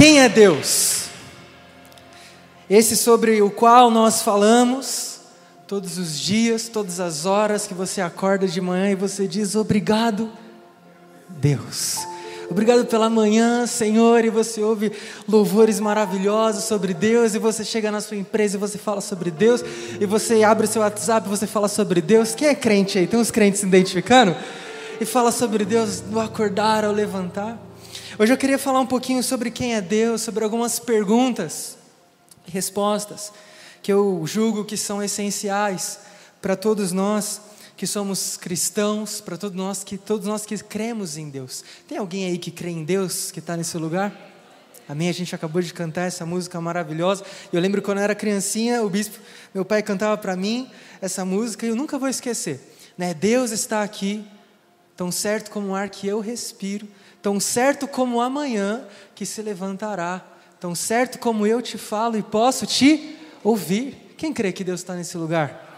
Quem é Deus? Esse sobre o qual nós falamos todos os dias, todas as horas que você acorda de manhã e você diz obrigado, Deus. Obrigado pela manhã, Senhor, e você ouve louvores maravilhosos sobre Deus, e você chega na sua empresa e você fala sobre Deus, e você abre o seu WhatsApp e você fala sobre Deus. Quem é crente aí? Tem uns crentes se identificando? E fala sobre Deus no acordar, ao levantar. Hoje eu queria falar um pouquinho sobre quem é Deus, sobre algumas perguntas e respostas que eu julgo que são essenciais para todos nós que somos cristãos, para todos nós que todos nós que cremos em Deus. Tem alguém aí que crê em Deus que está nesse lugar? Amém? A gente acabou de cantar essa música maravilhosa. Eu lembro quando eu era criancinha, o bispo, meu pai cantava para mim essa música e eu nunca vou esquecer. Né? Deus está aqui, tão certo como o ar que eu respiro, tão certo como amanhã que se levantará, tão certo como eu te falo e posso te ouvir. Quem crê que Deus está nesse lugar?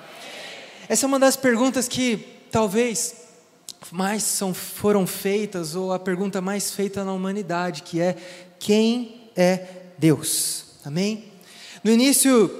Essa é uma das perguntas que talvez mais são, foram feitas, ou a pergunta mais feita na humanidade, que é: quem é Deus? Amém? No início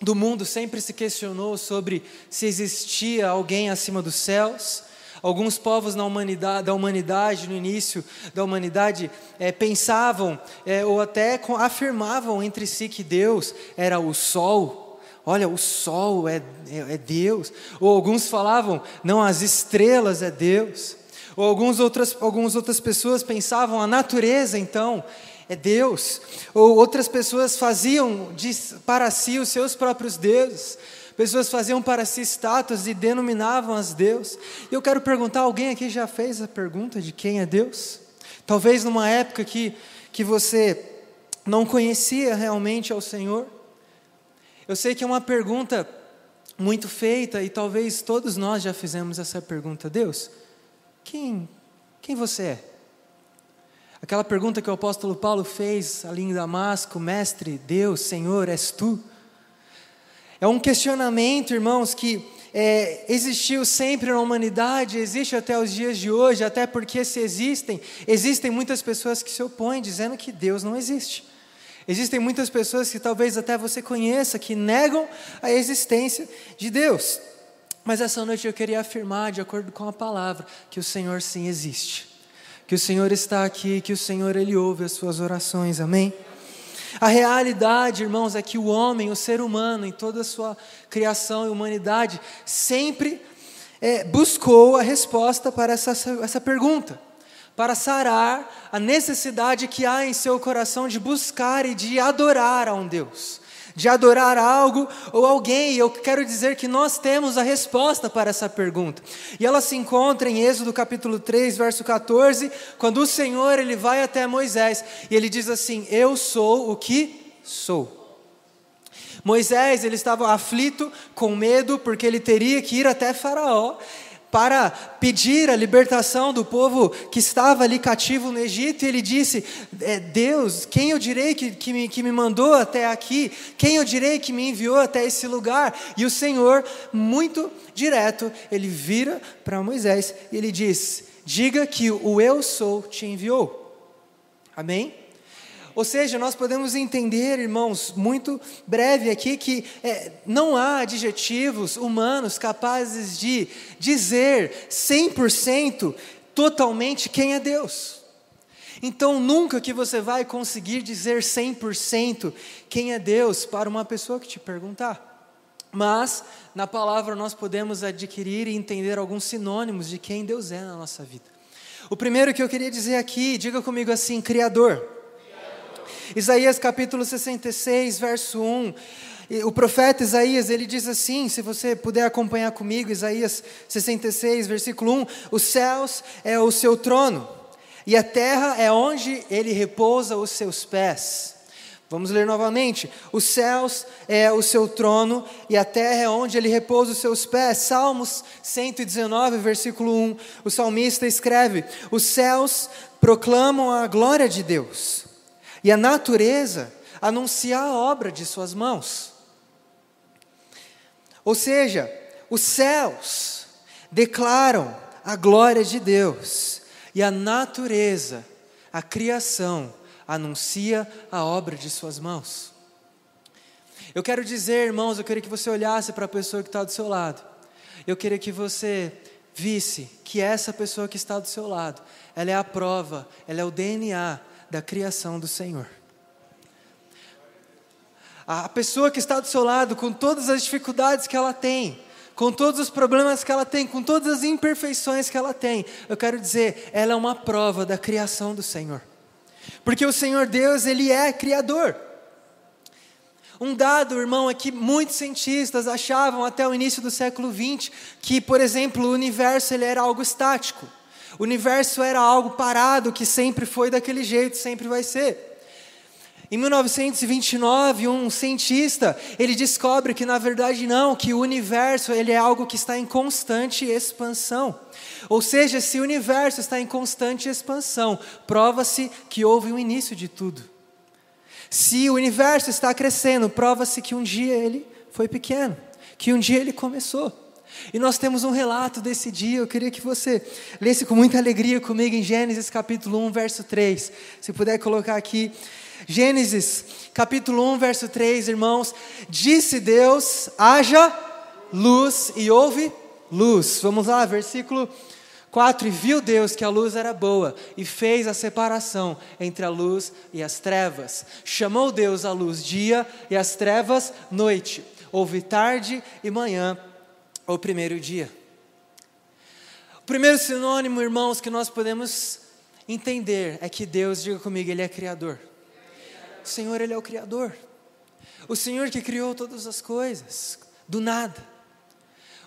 do mundo sempre se questionou sobre se existia alguém acima dos céus. Alguns povos humanidade, da humanidade, no início da humanidade, é, pensavam é, ou até afirmavam entre si que Deus era o sol, olha, o sol é, é, é, Deus. Ou alguns falavam, não, as estrelas é Deus. Ou alguns outras, algumas outras pessoas pensavam, a natureza então é Deus. Ou outras pessoas faziam de, para si os seus próprios deuses. Pessoas faziam para si estátuas e denominavam as Deus. E eu quero perguntar: alguém aqui já fez a pergunta de quem é Deus? Talvez numa época que, que você não conhecia realmente ao Senhor. Eu sei que é uma pergunta muito feita e talvez todos nós já fizemos essa pergunta. Deus, quem, quem você é? Aquela pergunta que o apóstolo Paulo fez ali em Damasco, mestre, Deus, Senhor, és tu? É um questionamento, irmãos, que é, existiu sempre na humanidade, existe até os dias de hoje, até porque se existem, existem muitas pessoas que se opõem, dizendo que Deus não existe. Existem muitas pessoas que talvez até você conheça que negam a existência de Deus. Mas essa noite eu queria afirmar, de acordo com a palavra, que o Senhor sim existe. Que o Senhor está aqui, que o Senhor ele ouve as suas orações. Amém. A realidade, irmãos, é que o homem, o ser humano, em toda a sua criação e humanidade, sempre é, buscou a resposta para essa, essa pergunta para sarar a necessidade que há em seu coração de buscar e de adorar a um Deus, de adorar algo ou alguém. Eu quero dizer que nós temos a resposta para essa pergunta. E ela se encontra em Êxodo capítulo 3, verso 14, quando o Senhor ele vai até Moisés e ele diz assim: "Eu sou o que sou". Moisés, ele estava aflito, com medo, porque ele teria que ir até Faraó para pedir a libertação do povo que estava ali cativo no Egito, e ele disse: é, Deus, quem eu direi que, que, me, que me mandou até aqui? Quem eu direi que me enviou até esse lugar? E o Senhor, muito direto, ele vira para Moisés e ele diz: Diga que o eu sou te enviou. Amém? Ou seja, nós podemos entender, irmãos, muito breve aqui, que é, não há adjetivos humanos capazes de dizer 100% totalmente quem é Deus. Então, nunca que você vai conseguir dizer 100% quem é Deus para uma pessoa que te perguntar. Mas, na palavra, nós podemos adquirir e entender alguns sinônimos de quem Deus é na nossa vida. O primeiro que eu queria dizer aqui, diga comigo assim: Criador. Isaías capítulo 66, verso 1. O profeta Isaías, ele diz assim, se você puder acompanhar comigo, Isaías 66, versículo 1: Os céus é o seu trono, e a terra é onde ele repousa os seus pés. Vamos ler novamente. Os céus é o seu trono e a terra é onde ele repousa os seus pés. Salmos 119, versículo 1. O salmista escreve: Os céus proclamam a glória de Deus e a natureza anuncia a obra de suas mãos. Ou seja, os céus declaram a glória de Deus e a natureza, a criação, anuncia a obra de suas mãos. Eu quero dizer, irmãos, eu queria que você olhasse para a pessoa que está do seu lado. Eu queria que você visse que essa pessoa que está do seu lado, ela é a prova, ela é o DNA da criação do Senhor. A pessoa que está do seu lado, com todas as dificuldades que ela tem, com todos os problemas que ela tem, com todas as imperfeições que ela tem, eu quero dizer, ela é uma prova da criação do Senhor. Porque o Senhor Deus, Ele é Criador. Um dado, irmão, é que muitos cientistas achavam até o início do século XX que, por exemplo, o universo ele era algo estático. O universo era algo parado, que sempre foi daquele jeito, sempre vai ser. Em 1929, um cientista, ele descobre que na verdade não, que o universo ele é algo que está em constante expansão. Ou seja, se o universo está em constante expansão, prova-se que houve um início de tudo. Se o universo está crescendo, prova-se que um dia ele foi pequeno, que um dia ele começou. E nós temos um relato desse dia, eu queria que você lesse com muita alegria comigo em Gênesis capítulo 1, verso 3. Se puder colocar aqui. Gênesis capítulo 1, verso 3, irmãos. Disse Deus: haja luz e houve luz. Vamos lá, versículo 4: E viu Deus que a luz era boa, e fez a separação entre a luz e as trevas. Chamou Deus a luz dia e as trevas noite. Houve tarde e manhã, o primeiro dia. O primeiro sinônimo, irmãos, que nós podemos entender é que Deus, diga comigo, Ele é Criador. O Senhor, Ele é o Criador. O Senhor que criou todas as coisas, do nada.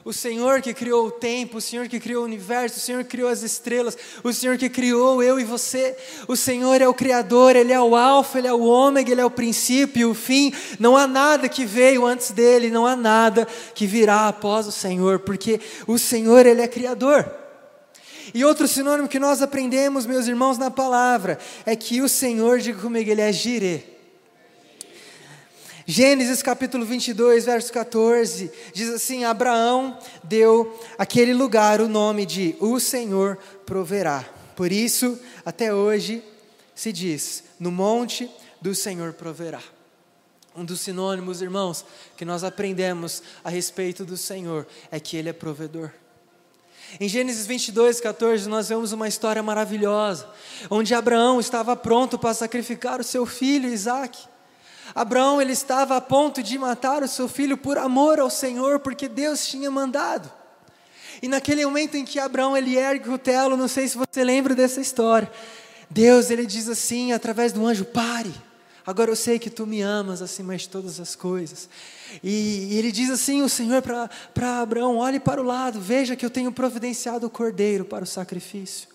O Senhor que criou o tempo, o Senhor que criou o universo, o Senhor que criou as estrelas, o Senhor que criou eu e você. O Senhor é o Criador, Ele é o Alfa, Ele é o Ômega, Ele é o princípio o fim. Não há nada que veio antes dele, não há nada que virá após o Senhor, porque o Senhor, Ele é Criador. E outro sinônimo que nós aprendemos, meus irmãos, na palavra, é que o Senhor, diga comigo, Ele é Jireh. Gênesis capítulo 22, verso 14, diz assim: Abraão deu aquele lugar o nome de O Senhor proverá. Por isso, até hoje, se diz: No monte do Senhor proverá. Um dos sinônimos, irmãos, que nós aprendemos a respeito do Senhor é que Ele é provedor. Em Gênesis 22, 14, nós vemos uma história maravilhosa, onde Abraão estava pronto para sacrificar o seu filho Isaque. Abraão ele estava a ponto de matar o seu filho por amor ao Senhor, porque Deus tinha mandado. E naquele momento em que Abraão ele ergue o telo, não sei se você lembra dessa história. Deus ele diz assim através do anjo: "Pare. Agora eu sei que tu me amas acima de todas as coisas". E, e ele diz assim o Senhor para Abraão: "Olhe para o lado, veja que eu tenho providenciado o cordeiro para o sacrifício".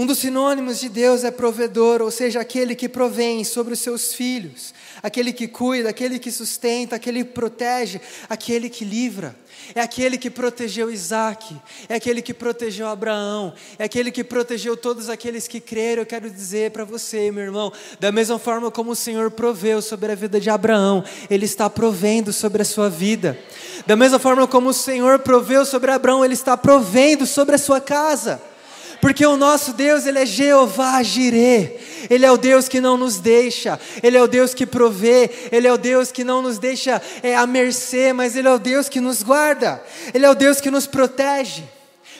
Um dos sinônimos de Deus é provedor, ou seja, aquele que provém sobre os seus filhos, aquele que cuida, aquele que sustenta, aquele que protege, aquele que livra. É aquele que protegeu Isaac, é aquele que protegeu Abraão, é aquele que protegeu todos aqueles que creram. Eu quero dizer para você, meu irmão, da mesma forma como o Senhor proveu sobre a vida de Abraão, Ele está provendo sobre a sua vida. Da mesma forma como o Senhor proveu sobre Abraão, Ele está provendo sobre a sua casa. Porque o nosso Deus, Ele é Jeová Jireh. Ele é o Deus que não nos deixa, Ele é o Deus que provê, Ele é o Deus que não nos deixa é, à mercê, mas Ele é o Deus que nos guarda, Ele é o Deus que nos protege.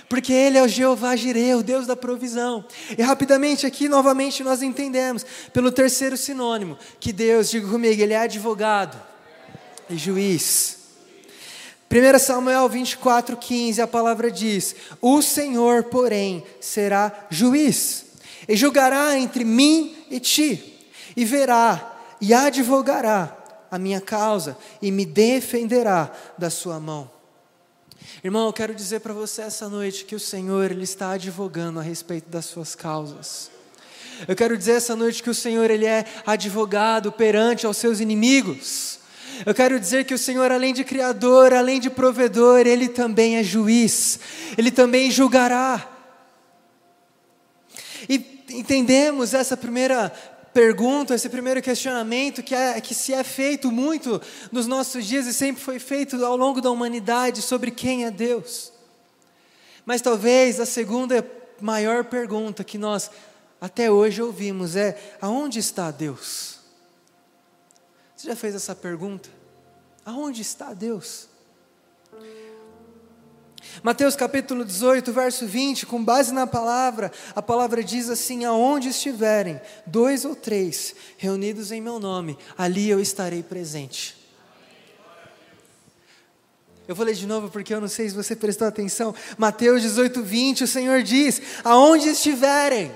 Porque Ele é o Jeová Jireh, o Deus da provisão. E rapidamente aqui, novamente, nós entendemos, pelo terceiro sinônimo, que Deus, diga comigo, Ele é advogado e juiz. 1 Samuel 24, 15, a palavra diz: O Senhor, porém, será juiz, e julgará entre mim e ti, e verá e advogará a minha causa, e me defenderá da sua mão. Irmão, eu quero dizer para você essa noite que o Senhor ele está advogando a respeito das suas causas. Eu quero dizer essa noite que o Senhor ele é advogado perante aos seus inimigos. Eu quero dizer que o Senhor, além de Criador, além de provedor, Ele também é juiz, Ele também julgará. E entendemos essa primeira pergunta, esse primeiro questionamento que, é, que se é feito muito nos nossos dias e sempre foi feito ao longo da humanidade sobre quem é Deus. Mas talvez a segunda maior pergunta que nós até hoje ouvimos é: aonde está Deus? Você já fez essa pergunta? Aonde está Deus? Mateus capítulo 18, verso 20, com base na palavra, a palavra diz assim: Aonde estiverem dois ou três reunidos em meu nome, ali eu estarei presente. Eu vou ler de novo porque eu não sei se você prestou atenção. Mateus 18, 20, o Senhor diz: Aonde estiverem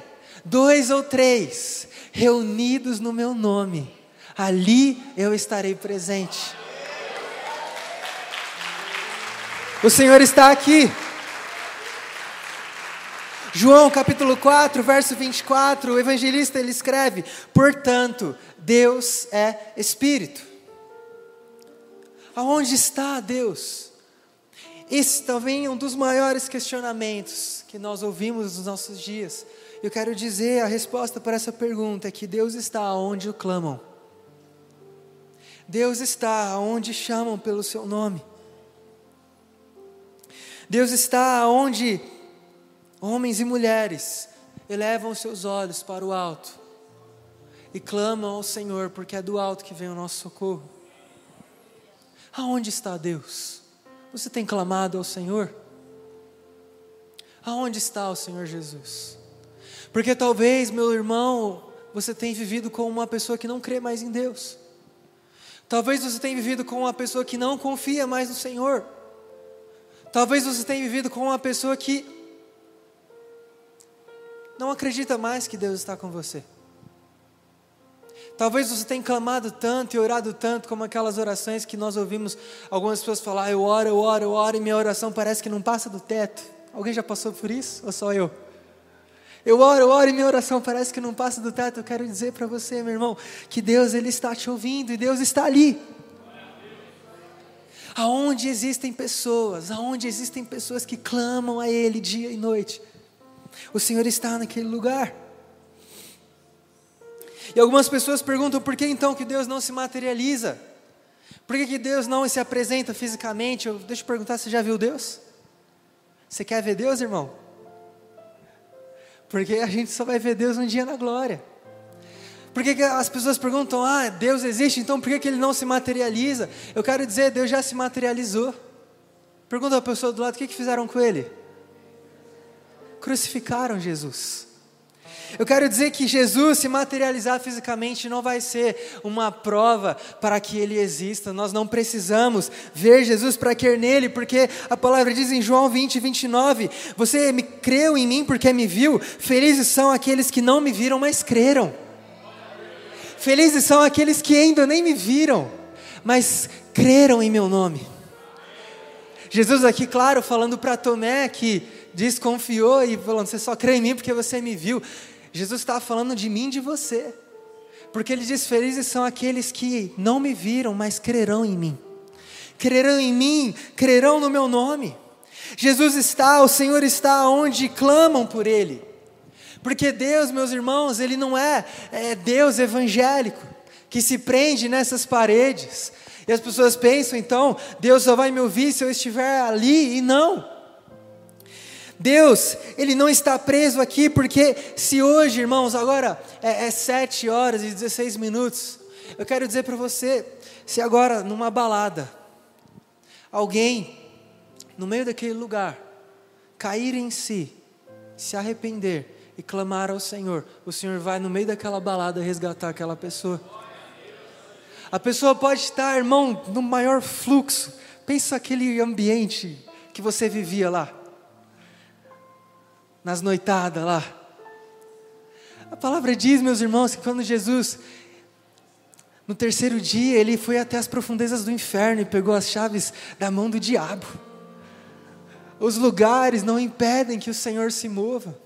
dois ou três reunidos no meu nome, ali eu estarei presente. O Senhor está aqui. João capítulo 4, verso 24, o evangelista ele escreve: Portanto, Deus é Espírito. Aonde está Deus? Esse também é um dos maiores questionamentos que nós ouvimos nos nossos dias. Eu quero dizer a resposta para essa pergunta é que Deus está onde o clamam. Deus está onde chamam pelo seu nome. Deus está onde homens e mulheres elevam seus olhos para o alto e clamam ao Senhor, porque é do alto que vem o nosso socorro. Aonde está Deus? Você tem clamado ao Senhor? Aonde está o Senhor Jesus? Porque talvez, meu irmão, você tenha vivido com uma pessoa que não crê mais em Deus. Talvez você tenha vivido com uma pessoa que não confia mais no Senhor. Talvez você tenha vivido com uma pessoa que não acredita mais que Deus está com você. Talvez você tenha clamado tanto e orado tanto, como aquelas orações que nós ouvimos algumas pessoas falar: eu oro, eu oro, eu oro, e minha oração parece que não passa do teto. Alguém já passou por isso? Ou só eu? Eu oro, eu oro e minha oração parece que não passa do teto. Eu quero dizer para você, meu irmão, que Deus ele está te ouvindo e Deus está ali. Aonde existem pessoas, aonde existem pessoas que clamam a Ele dia e noite, o Senhor está naquele lugar. E algumas pessoas perguntam por que então que Deus não se materializa? Por que, que Deus não se apresenta fisicamente? Eu, deixa eu perguntar, você já viu Deus? Você quer ver Deus, irmão? Porque a gente só vai ver Deus um dia na glória. Por que, que as pessoas perguntam, ah, Deus existe, então por que, que ele não se materializa? Eu quero dizer, Deus já se materializou. Pergunta a pessoa do lado, o que, que fizeram com ele? Crucificaram Jesus. Eu quero dizer que Jesus se materializar fisicamente não vai ser uma prova para que ele exista. Nós não precisamos ver Jesus para crer nele, porque a palavra diz em João 20, 29: Você me creu em mim porque me viu. Felizes são aqueles que não me viram, mas creram. Felizes são aqueles que ainda nem me viram, mas creram em meu nome. Jesus aqui, claro, falando para Tomé que desconfiou e falando: Você só crê em mim porque você me viu. Jesus estava falando de mim e de você. Porque ele diz: Felizes são aqueles que não me viram, mas crerão em mim. Crerão em mim, crerão no meu nome. Jesus está, o Senhor está onde clamam por Ele. Porque Deus, meus irmãos, Ele não é, é Deus evangélico, que se prende nessas paredes. E as pessoas pensam, então, Deus só vai me ouvir se eu estiver ali, e não. Deus, Ele não está preso aqui, porque se hoje, irmãos, agora é, é 7 horas e 16 minutos, eu quero dizer para você, se agora numa balada, alguém, no meio daquele lugar, cair em si, se arrepender, e clamar ao Senhor, o Senhor vai no meio daquela balada resgatar aquela pessoa. A pessoa pode estar, irmão, no maior fluxo. Pensa aquele ambiente que você vivia lá, nas noitadas lá. A palavra diz, meus irmãos, que quando Jesus, no terceiro dia, ele foi até as profundezas do inferno e pegou as chaves da mão do diabo. Os lugares não impedem que o Senhor se mova.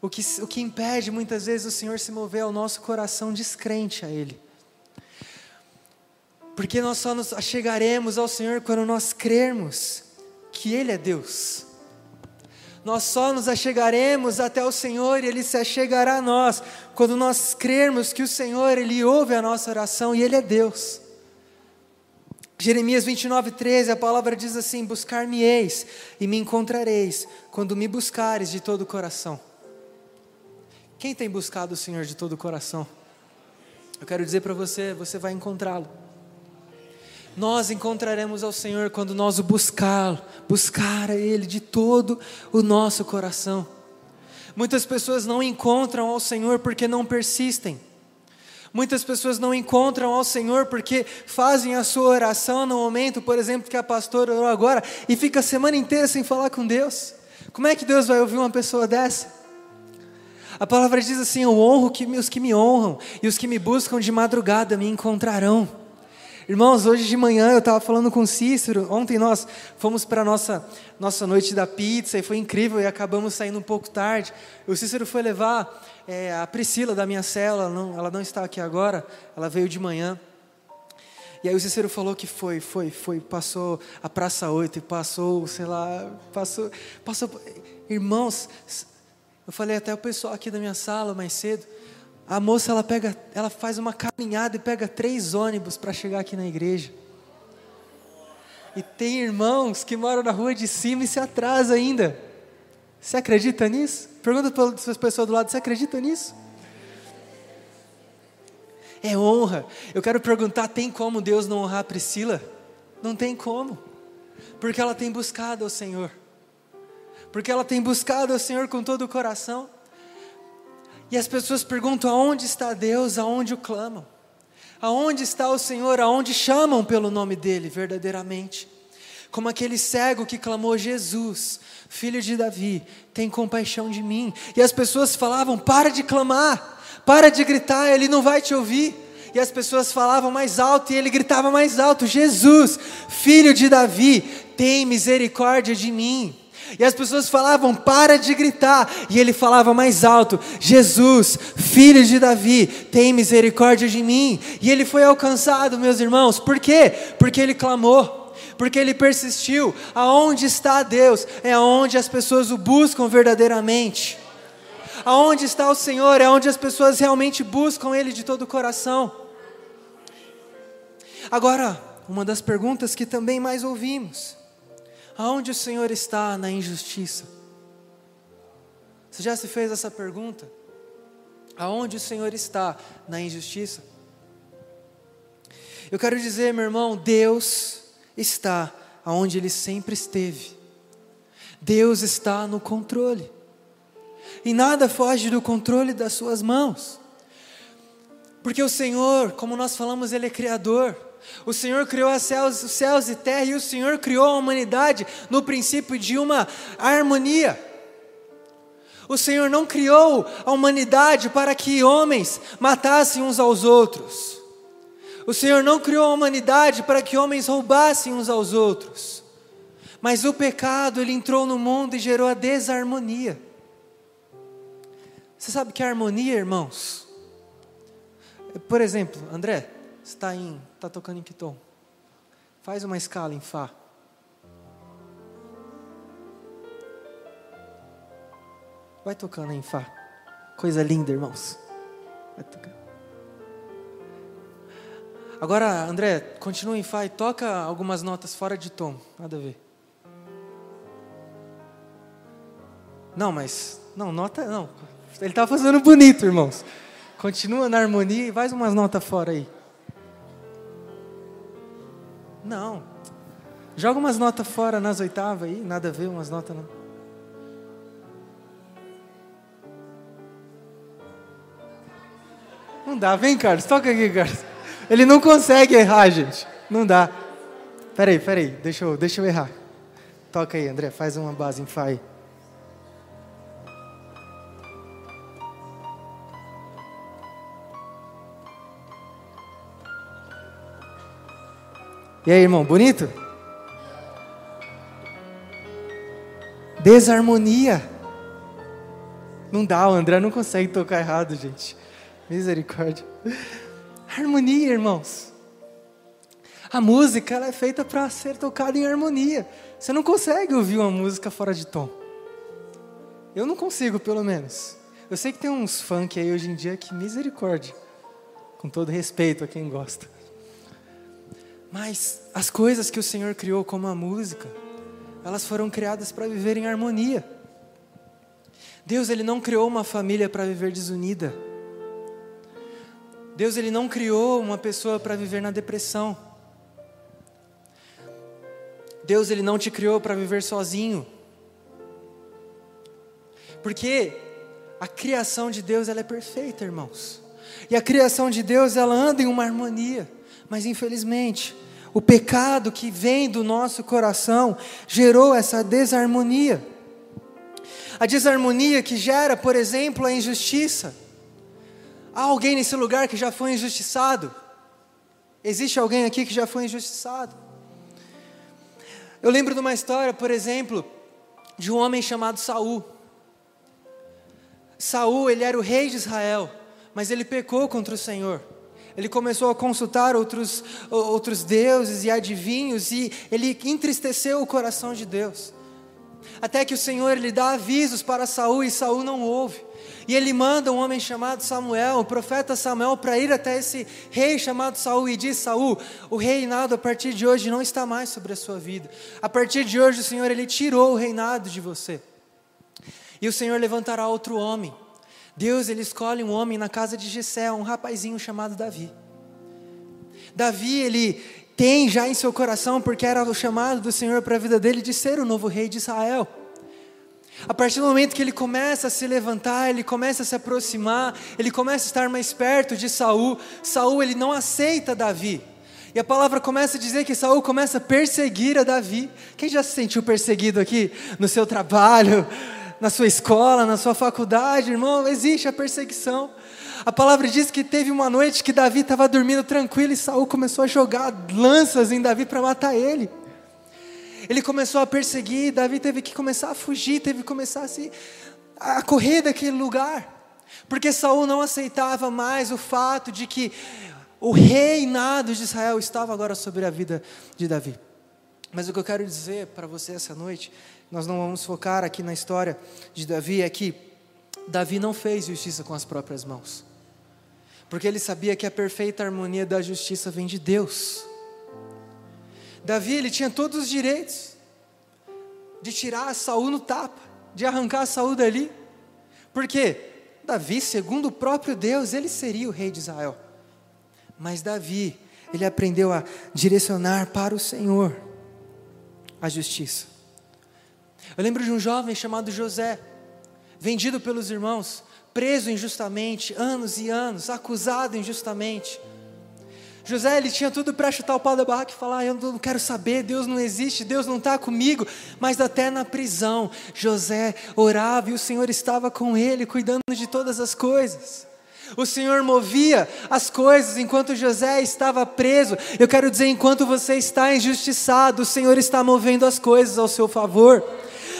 O que, o que impede muitas vezes o Senhor se mover ao nosso coração descrente a Ele. Porque nós só nos achegaremos ao Senhor quando nós crermos que Ele é Deus. Nós só nos achegaremos até o Senhor e Ele se achegará a nós quando nós crermos que o Senhor, Ele ouve a nossa oração e Ele é Deus. Jeremias 29, 13, a palavra diz assim: Buscar-me-eis e me encontrareis, quando me buscares de todo o coração. Quem tem buscado o Senhor de todo o coração? Eu quero dizer para você, você vai encontrá-lo. Nós encontraremos ao Senhor quando nós o buscar, buscar a Ele de todo o nosso coração. Muitas pessoas não encontram ao Senhor porque não persistem. Muitas pessoas não encontram ao Senhor porque fazem a sua oração no momento, por exemplo, que a pastora orou agora, e fica a semana inteira sem falar com Deus. Como é que Deus vai ouvir uma pessoa dessa? A palavra diz assim: Eu honro os que me honram, e os que me buscam de madrugada me encontrarão. Irmãos, hoje de manhã eu estava falando com o Cícero. Ontem nós fomos para a nossa, nossa noite da pizza e foi incrível e acabamos saindo um pouco tarde. O Cícero foi levar é, a Priscila da minha cela, não, ela não está aqui agora, ela veio de manhã. E aí o Cícero falou que foi, foi, foi, passou a Praça 8 e passou, sei lá, passou, passou. Irmãos, eu falei até o pessoal aqui da minha sala mais cedo. A moça ela pega, ela faz uma caminhada e pega três ônibus para chegar aqui na igreja. E tem irmãos que moram na rua de cima e se atrasa ainda. Você acredita nisso? Pergunta para as pessoas do lado, você acredita nisso? É honra. Eu quero perguntar, tem como Deus não honrar a Priscila? Não tem como. Porque ela tem buscado ao Senhor. Porque ela tem buscado ao Senhor com todo o coração. E as pessoas perguntam: aonde está Deus? Aonde o clamam? Aonde está o Senhor? Aonde chamam pelo nome dele verdadeiramente? Como aquele cego que clamou: Jesus, filho de Davi, tem compaixão de mim. E as pessoas falavam: para de clamar, para de gritar, ele não vai te ouvir. E as pessoas falavam mais alto e ele gritava mais alto: Jesus, filho de Davi, tem misericórdia de mim. E as pessoas falavam, para de gritar. E ele falava mais alto: Jesus, filho de Davi, tem misericórdia de mim. E ele foi alcançado, meus irmãos. Por quê? Porque ele clamou. Porque ele persistiu. Aonde está Deus? É aonde as pessoas o buscam verdadeiramente. Aonde está o Senhor? É onde as pessoas realmente buscam Ele de todo o coração. Agora, uma das perguntas que também mais ouvimos Aonde o Senhor está na injustiça? Você já se fez essa pergunta? Aonde o Senhor está na injustiça? Eu quero dizer, meu irmão, Deus está aonde Ele sempre esteve. Deus está no controle. E nada foge do controle das Suas mãos. Porque o Senhor, como nós falamos, Ele é Criador. O Senhor criou os céus, os céus e terra e o Senhor criou a humanidade no princípio de uma harmonia. O Senhor não criou a humanidade para que homens matassem uns aos outros. O Senhor não criou a humanidade para que homens roubassem uns aos outros. Mas o pecado, ele entrou no mundo e gerou a desarmonia. Você sabe que a harmonia, irmãos? Por exemplo, André, está em, está tocando em que tom? Faz uma escala em Fá. Vai tocando em Fá. Coisa linda, irmãos. Vai tocando. Agora, André, continua em Fá e toca algumas notas fora de tom. Nada a ver. Não, mas. Não, nota. Não. Ele está fazendo bonito, irmãos. Continua na harmonia e faz umas notas fora aí. Não. Joga umas notas fora nas oitavas aí, nada a ver, umas notas não. Não dá, vem Carlos, toca aqui, Carlos. Ele não consegue errar, gente. Não dá. Peraí, peraí, deixa eu, deixa eu errar. Toca aí, André, faz uma base em Fá E aí, irmão, bonito? Desarmonia. Não dá, o André não consegue tocar errado, gente. Misericórdia. Harmonia, irmãos. A música ela é feita para ser tocada em harmonia. Você não consegue ouvir uma música fora de tom. Eu não consigo, pelo menos. Eu sei que tem uns funk aí hoje em dia que misericórdia. Com todo respeito a quem gosta. Mas as coisas que o Senhor criou, como a música, elas foram criadas para viver em harmonia. Deus ele não criou uma família para viver desunida. Deus ele não criou uma pessoa para viver na depressão. Deus ele não te criou para viver sozinho. Porque a criação de Deus ela é perfeita, irmãos. E a criação de Deus ela anda em uma harmonia, mas infelizmente o pecado que vem do nosso coração gerou essa desarmonia. A desarmonia que gera, por exemplo, a injustiça. Há alguém nesse lugar que já foi injustiçado? Existe alguém aqui que já foi injustiçado? Eu lembro de uma história, por exemplo, de um homem chamado Saul. Saul, ele era o rei de Israel, mas ele pecou contra o Senhor. Ele começou a consultar outros, outros deuses e adivinhos e ele entristeceu o coração de Deus. Até que o Senhor lhe dá avisos para Saul e Saul não ouve. E ele manda um homem chamado Samuel, o profeta Samuel, para ir até esse rei chamado Saul e diz: Saul, o reinado a partir de hoje não está mais sobre a sua vida. A partir de hoje o Senhor ele tirou o reinado de você. E o Senhor levantará outro homem. Deus ele escolhe um homem na casa de Jessé, um rapazinho chamado Davi. Davi ele tem já em seu coração, porque era o chamado do Senhor para a vida dele de ser o novo rei de Israel. A partir do momento que ele começa a se levantar, ele começa a se aproximar, ele começa a estar mais perto de Saul, Saul ele não aceita Davi. E a palavra começa a dizer que Saul começa a perseguir a Davi. Quem já se sentiu perseguido aqui no seu trabalho, na sua escola, na sua faculdade, irmão? Existe a perseguição. A palavra diz que teve uma noite que Davi estava dormindo tranquilo e Saul começou a jogar lanças em Davi para matar ele. Ele começou a perseguir, Davi teve que começar a fugir, teve que começar a, se, a correr daquele lugar. Porque Saul não aceitava mais o fato de que o reinado de Israel estava agora sobre a vida de Davi. Mas o que eu quero dizer para você essa noite, nós não vamos focar aqui na história de Davi, é que Davi não fez justiça com as próprias mãos. Porque ele sabia que a perfeita harmonia da justiça vem de Deus. Davi ele tinha todos os direitos de tirar Saul no tapa, de arrancar Saul dali. Porque Davi, segundo o próprio Deus, ele seria o rei de Israel. Mas Davi, ele aprendeu a direcionar para o Senhor a justiça. Eu lembro de um jovem chamado José, vendido pelos irmãos, preso injustamente, anos e anos, acusado injustamente. José, ele tinha tudo para chutar o pau da barraca e falar: Eu não quero saber, Deus não existe, Deus não está comigo. Mas até na prisão, José orava e o Senhor estava com ele, cuidando de todas as coisas. O Senhor movia as coisas enquanto José estava preso. Eu quero dizer, enquanto você está injustiçado, o Senhor está movendo as coisas ao seu favor.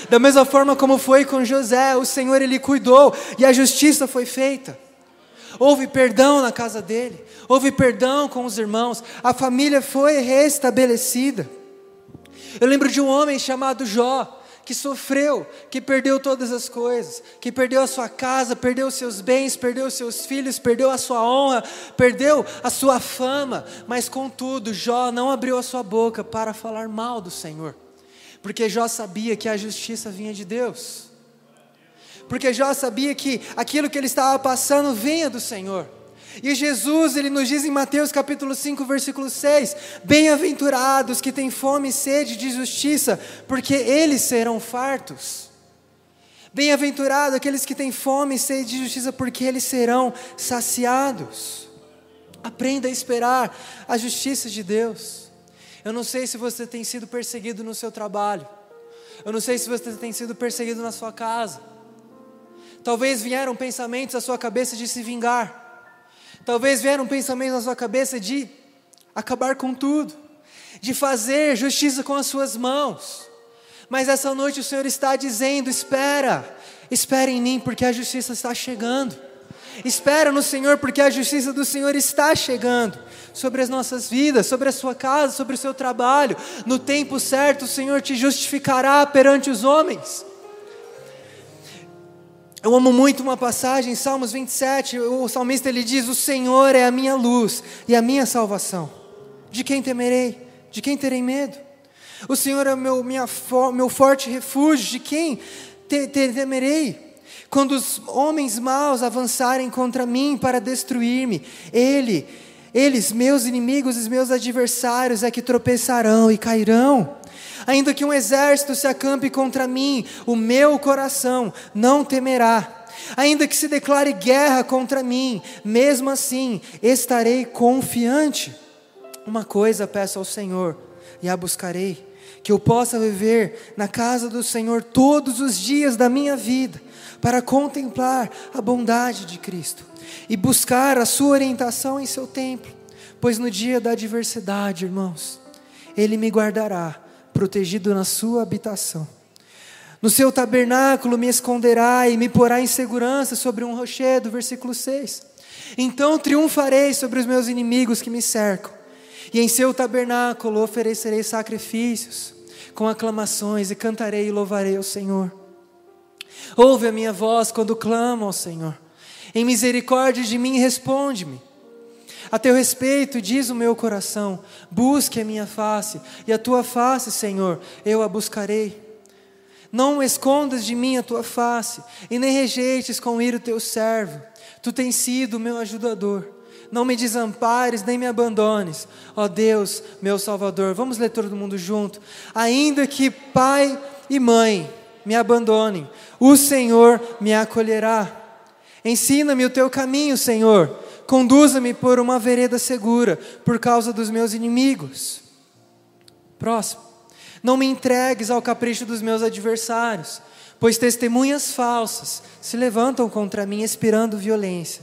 Da mesma forma como foi com José, o Senhor ele cuidou e a justiça foi feita. Houve perdão na casa dele, houve perdão com os irmãos, a família foi restabelecida. Eu lembro de um homem chamado Jó, que sofreu, que perdeu todas as coisas, que perdeu a sua casa, perdeu os seus bens, perdeu os seus filhos, perdeu a sua honra, perdeu a sua fama, mas contudo, Jó não abriu a sua boca para falar mal do Senhor, porque Jó sabia que a justiça vinha de Deus porque Jó sabia que aquilo que ele estava passando vinha do Senhor. E Jesus, ele nos diz em Mateus capítulo 5, versículo 6: Bem-aventurados que têm fome e sede de justiça, porque eles serão fartos. Bem-aventurados aqueles que têm fome e sede de justiça, porque eles serão saciados. Aprenda a esperar a justiça de Deus. Eu não sei se você tem sido perseguido no seu trabalho. Eu não sei se você tem sido perseguido na sua casa. Talvez vieram pensamentos à sua cabeça de se vingar. Talvez vieram pensamentos à sua cabeça de acabar com tudo, de fazer justiça com as suas mãos. Mas essa noite o Senhor está dizendo: espera, espera em mim, porque a justiça está chegando. Espera no Senhor, porque a justiça do Senhor está chegando sobre as nossas vidas, sobre a sua casa, sobre o seu trabalho. No tempo certo, o Senhor te justificará perante os homens. Eu amo muito uma passagem em Salmos 27, o salmista ele diz: O Senhor é a minha luz e a minha salvação. De quem temerei? De quem terei medo? O Senhor é meu, minha, meu forte refúgio, de quem te, te, temerei? Quando os homens maus avançarem contra mim para destruir-me, ele, eles, meus inimigos e meus adversários, é que tropeçarão e cairão. Ainda que um exército se acampe contra mim, o meu coração não temerá. Ainda que se declare guerra contra mim, mesmo assim estarei confiante. Uma coisa peço ao Senhor e a buscarei: que eu possa viver na casa do Senhor todos os dias da minha vida, para contemplar a bondade de Cristo e buscar a sua orientação em seu templo, pois no dia da adversidade, irmãos, Ele me guardará, protegido na sua habitação. No seu tabernáculo me esconderá e me porá em segurança sobre um rochedo, versículo 6. Então triunfarei sobre os meus inimigos que me cercam, e em seu tabernáculo oferecerei sacrifícios, com aclamações, e cantarei e louvarei ao Senhor. Ouve a minha voz quando clamo ao Senhor, em misericórdia de mim, responde-me. A teu respeito, diz o meu coração: busque a minha face, e a tua face, Senhor, eu a buscarei. Não escondas de mim a tua face, e nem rejeites com ira o teu servo. Tu tens sido o meu ajudador. Não me desampares, nem me abandones. Ó Deus, meu Salvador. Vamos ler todo mundo junto. Ainda que pai e mãe me abandonem, o Senhor me acolherá. Ensina-me o teu caminho, Senhor. Conduza-me por uma vereda segura, por causa dos meus inimigos. Próximo. Não me entregues ao capricho dos meus adversários, pois testemunhas falsas se levantam contra mim, expirando violência.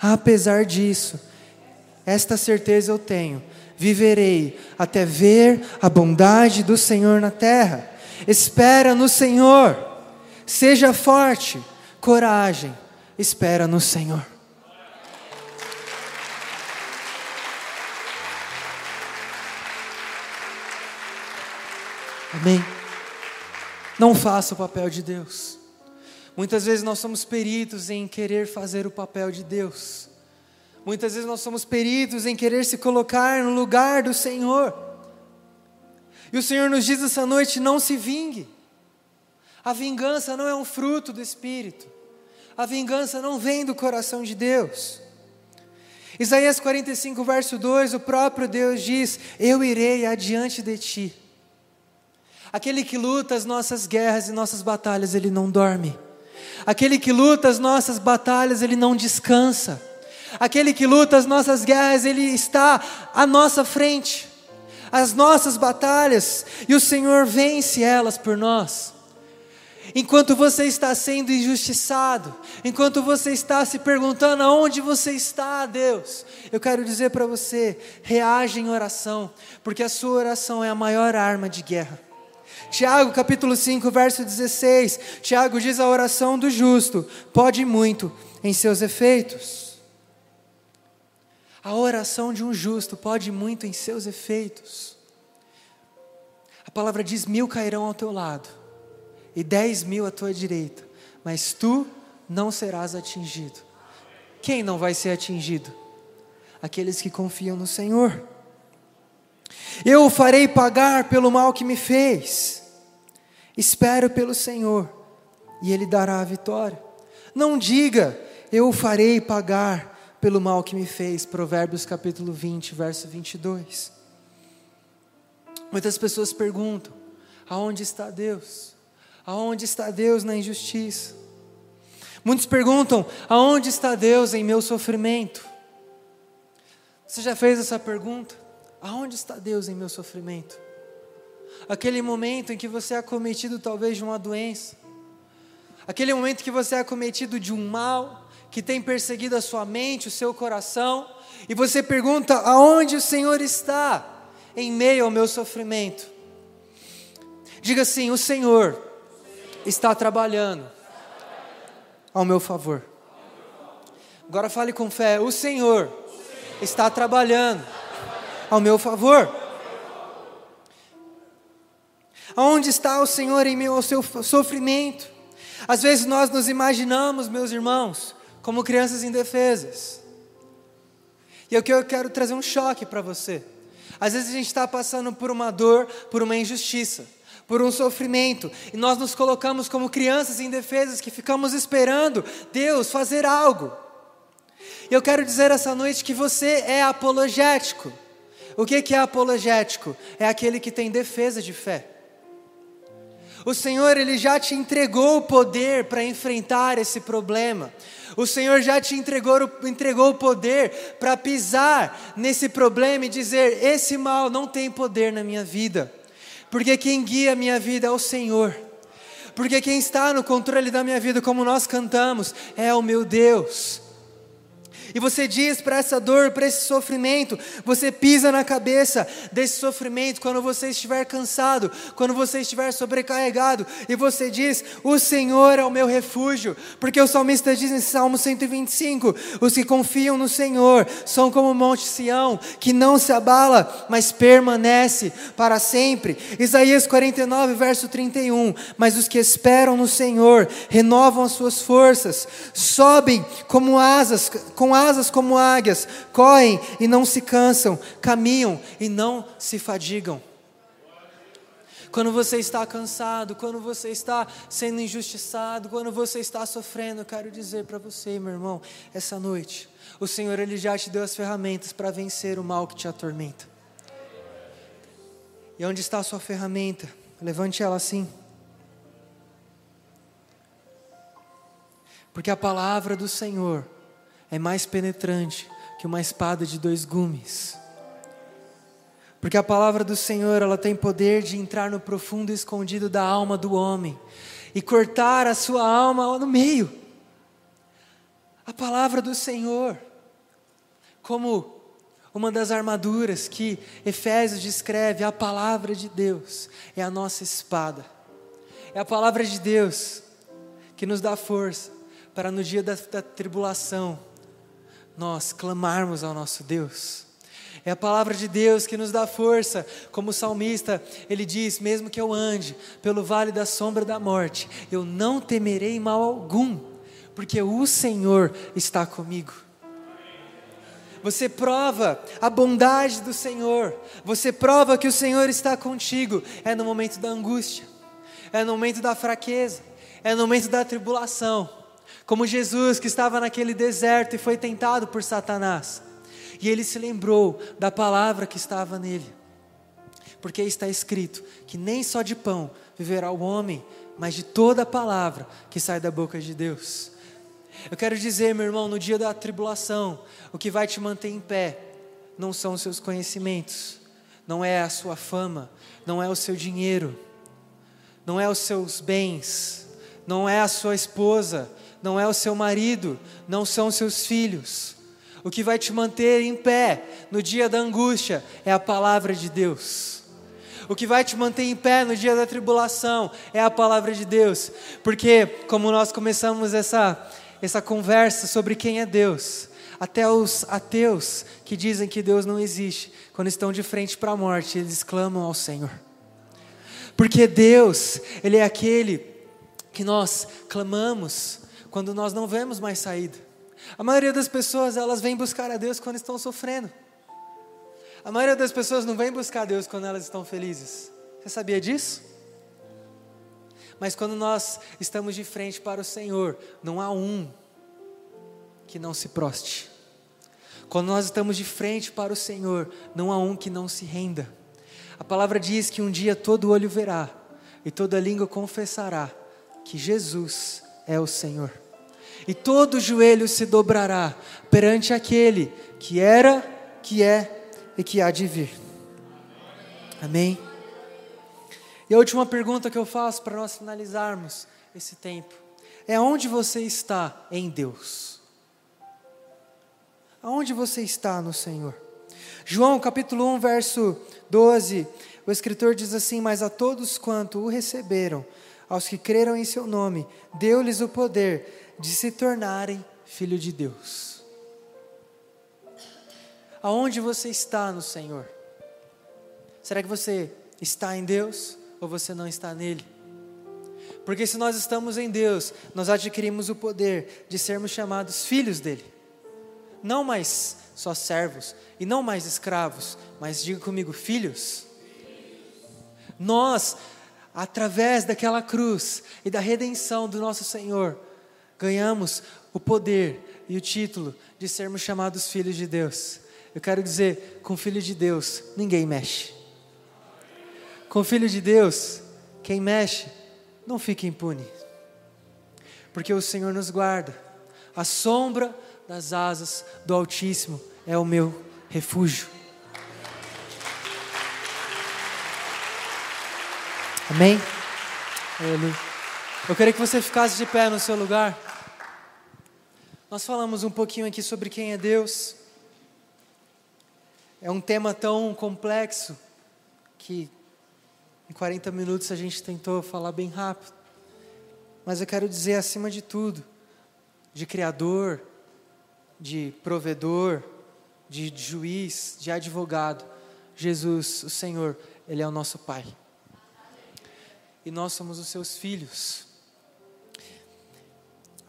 Apesar disso, esta certeza eu tenho: viverei até ver a bondade do Senhor na terra. Espera no Senhor, seja forte, coragem, espera no Senhor. Amém? Não faça o papel de Deus. Muitas vezes nós somos peritos em querer fazer o papel de Deus. Muitas vezes nós somos peritos em querer se colocar no lugar do Senhor. E o Senhor nos diz essa noite: não se vingue. A vingança não é um fruto do Espírito. A vingança não vem do coração de Deus. Isaías 45, verso 2: o próprio Deus diz: Eu irei adiante de ti Aquele que luta as nossas guerras e nossas batalhas, ele não dorme. Aquele que luta as nossas batalhas, ele não descansa. Aquele que luta as nossas guerras, ele está à nossa frente. As nossas batalhas, e o Senhor vence elas por nós. Enquanto você está sendo injustiçado, enquanto você está se perguntando aonde você está, Deus, eu quero dizer para você: reage em oração, porque a sua oração é a maior arma de guerra. Tiago capítulo 5, verso 16. Tiago diz a oração do justo pode muito em seus efeitos. A oração de um justo pode muito em seus efeitos. A palavra diz: mil cairão ao teu lado, e dez mil à tua direita, mas tu não serás atingido. Quem não vai ser atingido? Aqueles que confiam no Senhor. Eu o farei pagar pelo mal que me fez. Espero pelo Senhor e Ele dará a vitória. Não diga, eu o farei pagar pelo mal que me fez. Provérbios capítulo 20, verso 22. Muitas pessoas perguntam: aonde está Deus? Aonde está Deus na injustiça? Muitos perguntam: aonde está Deus em meu sofrimento? Você já fez essa pergunta? Aonde está Deus em meu sofrimento? Aquele momento em que você é acometido talvez de uma doença, aquele momento que você é acometido de um mal que tem perseguido a sua mente, o seu coração, e você pergunta: aonde o Senhor está em meio ao meu sofrimento? Diga assim: o Senhor está trabalhando ao meu favor. Agora fale com fé: o Senhor está trabalhando ao meu favor. Aonde está o Senhor em meio ao seu sofrimento? Às vezes nós nos imaginamos, meus irmãos, como crianças indefesas. E é o que eu quero trazer um choque para você. Às vezes a gente está passando por uma dor, por uma injustiça, por um sofrimento, e nós nos colocamos como crianças indefesas que ficamos esperando Deus fazer algo. E eu quero dizer essa noite que você é apologético. O que é apologético? É aquele que tem defesa de fé. O Senhor ele já te entregou o poder para enfrentar esse problema. O Senhor já te entregou, entregou o poder para pisar nesse problema e dizer: esse mal não tem poder na minha vida, porque quem guia a minha vida é o Senhor. Porque quem está no controle da minha vida, como nós cantamos, é o meu Deus. E você diz para essa dor, para esse sofrimento, você pisa na cabeça desse sofrimento quando você estiver cansado, quando você estiver sobrecarregado, e você diz: O Senhor é o meu refúgio, porque o salmista diz em Salmo 125: Os que confiam no Senhor são como o monte Sião, que não se abala, mas permanece para sempre. Isaías 49, verso 31. Mas os que esperam no Senhor renovam as suas forças, sobem como asas, com asas asas como águias, correm e não se cansam, caminham e não se fadigam. Quando você está cansado, quando você está sendo injustiçado, quando você está sofrendo, eu quero dizer para você, meu irmão, essa noite, o Senhor ele já te deu as ferramentas para vencer o mal que te atormenta. E onde está a sua ferramenta? Levante ela assim. Porque a palavra do Senhor é mais penetrante que uma espada de dois gumes. Porque a palavra do Senhor, ela tem poder de entrar no profundo escondido da alma do homem e cortar a sua alma no meio. A palavra do Senhor, como uma das armaduras que Efésios descreve, a palavra de Deus é a nossa espada. É a palavra de Deus que nos dá força para no dia da, da tribulação nós clamarmos ao nosso Deus. É a palavra de Deus que nos dá força, como o salmista, ele diz: mesmo que eu ande pelo vale da sombra da morte, eu não temerei mal algum, porque o Senhor está comigo. Você prova a bondade do Senhor, você prova que o Senhor está contigo, é no momento da angústia, é no momento da fraqueza, é no momento da tribulação como Jesus que estava naquele deserto e foi tentado por Satanás. E ele se lembrou da palavra que estava nele. Porque está escrito que nem só de pão viverá o homem, mas de toda a palavra que sai da boca de Deus. Eu quero dizer, meu irmão, no dia da tribulação, o que vai te manter em pé não são os seus conhecimentos, não é a sua fama, não é o seu dinheiro, não é os seus bens, não é a sua esposa, não é o seu marido, não são seus filhos. O que vai te manter em pé no dia da angústia é a palavra de Deus. O que vai te manter em pé no dia da tribulação é a palavra de Deus. Porque, como nós começamos essa, essa conversa sobre quem é Deus, até os ateus que dizem que Deus não existe, quando estão de frente para a morte, eles clamam ao Senhor. Porque Deus, Ele é aquele que nós clamamos quando nós não vemos mais saída. A maioria das pessoas, elas vêm buscar a Deus quando estão sofrendo. A maioria das pessoas não vem buscar a Deus quando elas estão felizes. Você sabia disso? Mas quando nós estamos de frente para o Senhor, não há um que não se proste. Quando nós estamos de frente para o Senhor, não há um que não se renda. A palavra diz que um dia todo olho verá e toda língua confessará que Jesus é o Senhor. E todo joelho se dobrará perante aquele que era, que é e que há de vir. Amém? E a última pergunta que eu faço para nós finalizarmos esse tempo é: onde você está em Deus? Aonde você está no Senhor? João capítulo 1, verso 12, o escritor diz assim: Mas a todos quanto o receberam, aos que creram em seu nome, deu-lhes o poder de se tornarem filho de Deus. Aonde você está no Senhor? Será que você está em Deus ou você não está nele? Porque se nós estamos em Deus, nós adquirimos o poder de sermos chamados filhos dele. Não mais só servos e não mais escravos, mas diga comigo, filhos. Nós através daquela cruz e da redenção do nosso Senhor, ganhamos o poder e o título de sermos chamados filhos de Deus. Eu quero dizer, com filho de Deus, ninguém mexe. Com filho de Deus, quem mexe, não fica impune. Porque o Senhor nos guarda. A sombra das asas do Altíssimo é o meu refúgio. Amém? Aleluia. Eu queria que você ficasse de pé no seu lugar. Nós falamos um pouquinho aqui sobre quem é Deus. É um tema tão complexo que em 40 minutos a gente tentou falar bem rápido. Mas eu quero dizer, acima de tudo, de Criador, de provedor, de juiz, de advogado, Jesus, o Senhor, Ele é o nosso Pai e nós somos os seus filhos.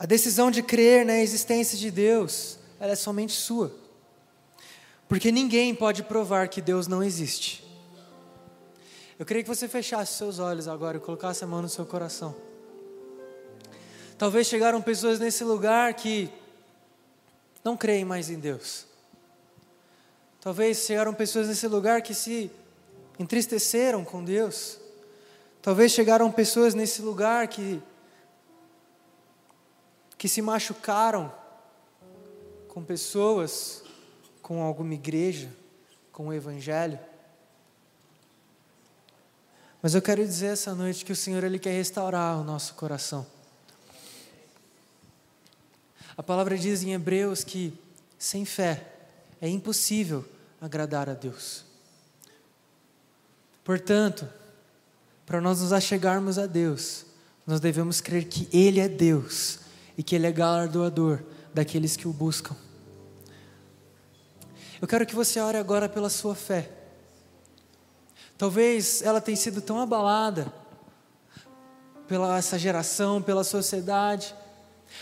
A decisão de crer na existência de Deus, ela é somente sua. Porque ninguém pode provar que Deus não existe. Eu queria que você fechasse seus olhos agora e colocasse a mão no seu coração. Talvez chegaram pessoas nesse lugar que não creem mais em Deus. Talvez chegaram pessoas nesse lugar que se entristeceram com Deus. Talvez chegaram pessoas nesse lugar que que se machucaram com pessoas, com alguma igreja, com o evangelho. Mas eu quero dizer essa noite que o Senhor ele quer restaurar o nosso coração. A palavra diz em Hebreus que sem fé é impossível agradar a Deus. Portanto, para nós nos achegarmos a Deus, nós devemos crer que Ele é Deus e que Ele é galardoador daqueles que o buscam. Eu quero que você ore agora pela sua fé. Talvez ela tenha sido tão abalada pela essa geração, pela sociedade.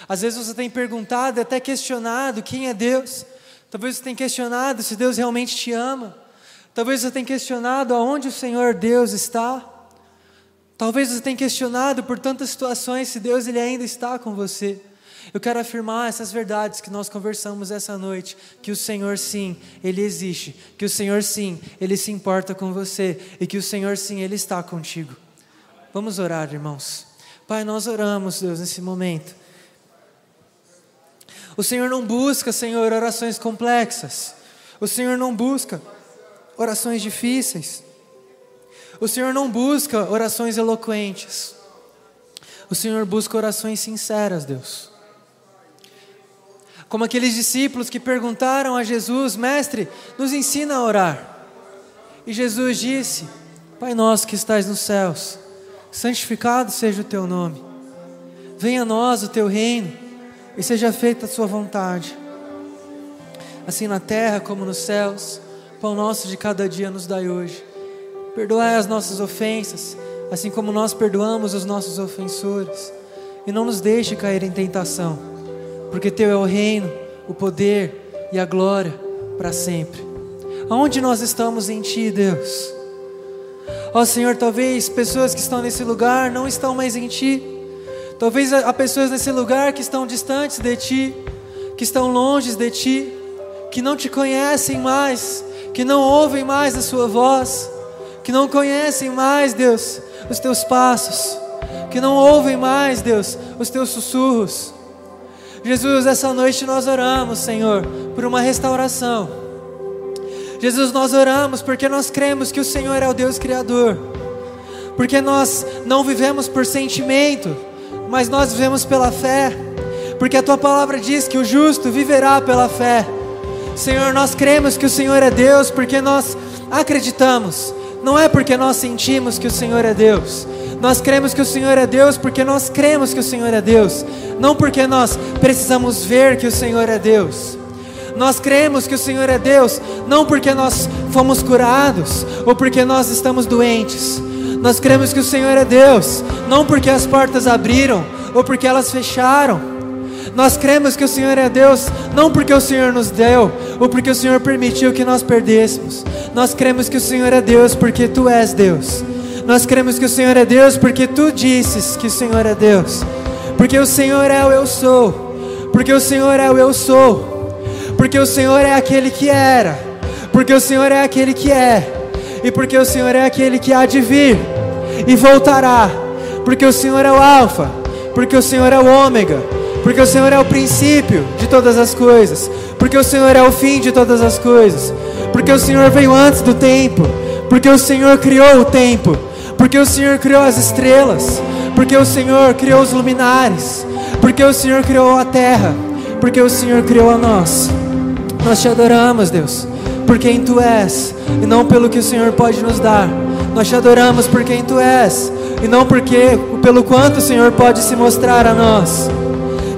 Às vezes você tem perguntado, até questionado quem é Deus. Talvez você tenha questionado se Deus realmente te ama. Talvez você tenha questionado aonde o Senhor Deus está. Talvez você tenha questionado por tantas situações se Deus ele ainda está com você. Eu quero afirmar essas verdades que nós conversamos essa noite, que o Senhor sim, ele existe, que o Senhor sim, ele se importa com você e que o Senhor sim, ele está contigo. Vamos orar, irmãos. Pai, nós oramos, Deus, nesse momento. O Senhor não busca, Senhor, orações complexas. O Senhor não busca orações difíceis. O Senhor não busca orações eloquentes. O Senhor busca orações sinceras, Deus. Como aqueles discípulos que perguntaram a Jesus: Mestre, nos ensina a orar. E Jesus disse: Pai nosso que estás nos céus, santificado seja o teu nome. Venha a nós o teu reino e seja feita a sua vontade. Assim na terra como nos céus, pão nosso de cada dia nos dai hoje Perdoai as nossas ofensas, assim como nós perdoamos os nossos ofensores. E não nos deixe cair em tentação, porque Teu é o reino, o poder e a glória para sempre. Aonde nós estamos em Ti, Deus? Ó Senhor, talvez pessoas que estão nesse lugar não estão mais em Ti. Talvez há pessoas nesse lugar que estão distantes de Ti, que estão longe de Ti, que não Te conhecem mais, que não ouvem mais a Sua voz que não conhecem mais, Deus, os teus passos, que não ouvem mais, Deus, os teus sussurros. Jesus, essa noite nós oramos, Senhor, por uma restauração. Jesus, nós oramos porque nós cremos que o Senhor é o Deus Criador, porque nós não vivemos por sentimento, mas nós vivemos pela fé, porque a tua palavra diz que o justo viverá pela fé. Senhor, nós cremos que o Senhor é Deus, porque nós acreditamos não é porque nós sentimos que o Senhor é Deus. Nós cremos que o Senhor é Deus porque nós cremos que o Senhor é Deus. Não porque nós precisamos ver que o Senhor é Deus. Nós cremos que o Senhor é Deus não porque nós fomos curados ou porque nós estamos doentes. Nós cremos que o Senhor é Deus não porque as portas abriram ou porque elas fecharam nós cremos que o Senhor é Deus, não porque o Senhor nos deu, ou porque o Senhor permitiu que nós perdêssemos. Nós cremos que o Senhor é Deus porque Tu és Deus. Nós cremos que o Senhor é Deus porque tu disses que o Senhor é Deus. Porque o Senhor é o eu sou. Porque o Senhor é o eu sou. Porque o Senhor é aquele que era. Porque o Senhor é aquele que é. E porque o Senhor é aquele que há de vir e voltará. Porque o Senhor é o Alfa. Porque o Senhor é o Ômega. Porque o Senhor é o princípio de todas as coisas. Porque o Senhor é o fim de todas as coisas. Porque o Senhor veio antes do tempo. Porque o Senhor criou o tempo porque o Senhor criou as estrelas, porque o Senhor criou os luminares, porque o Senhor criou a terra, porque o Senhor criou a nós. Nós te adoramos, Deus, por quem tu és, e não pelo que o Senhor pode nos dar. Nós te adoramos por quem tu és, e não porque pelo quanto o Senhor pode se mostrar a nós.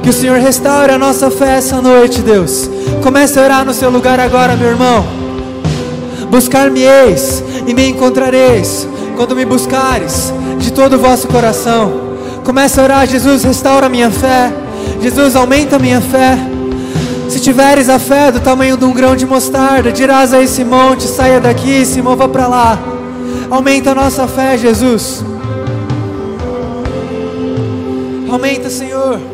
Que o Senhor restaure a nossa fé essa noite, Deus. Comece a orar no seu lugar agora, meu irmão. Buscar-me-eis e me encontrareis quando me buscares de todo o vosso coração. Comece a orar, Jesus, restaura a minha fé. Jesus, aumenta a minha fé. Se tiveres a fé do tamanho de um grão de mostarda, dirás a esse monte: saia daqui e se mova para lá. Aumenta a nossa fé, Jesus. Aumenta, Senhor.